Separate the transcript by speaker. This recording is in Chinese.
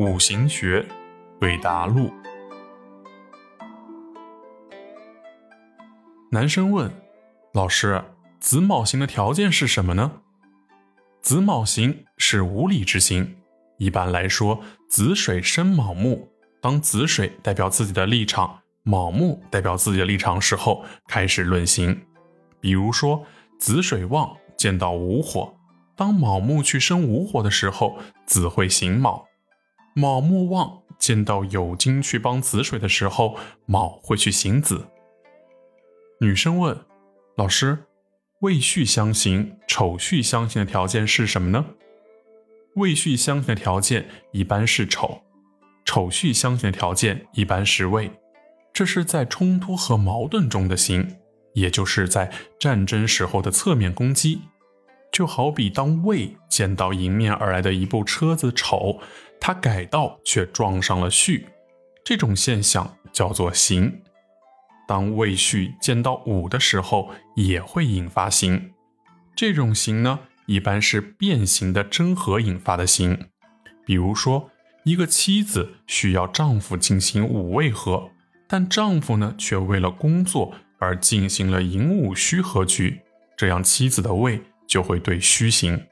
Speaker 1: 五行学，对答录。男生问老师：“子卯行的条件是什么呢？”子卯行是无理之行。一般来说，子水生卯木，当子水代表自己的立场，卯木代表自己的立场时候，开始论行。比如说，子水旺见到午火，当卯木去生午火的时候，子会行卯。卯木旺见到酉金去帮子水的时候，卯会去行子。女生问老师：“未戌相刑、丑戌相刑的条件是什么呢？”未戌相刑的条件一般是丑，丑戌相刑的条件一般是未。这是在冲突和矛盾中的刑，也就是在战争时候的侧面攻击。就好比当未见到迎面而来的一部车子丑，他改道却撞上了戌，这种现象叫做刑。当未戌见到午的时候，也会引发刑。这种刑呢，一般是变形的真合引发的刑。比如说，一个妻子需要丈夫进行五未合，但丈夫呢却为了工作而进行了寅午戌合局，这样妻子的未。就会对虚行。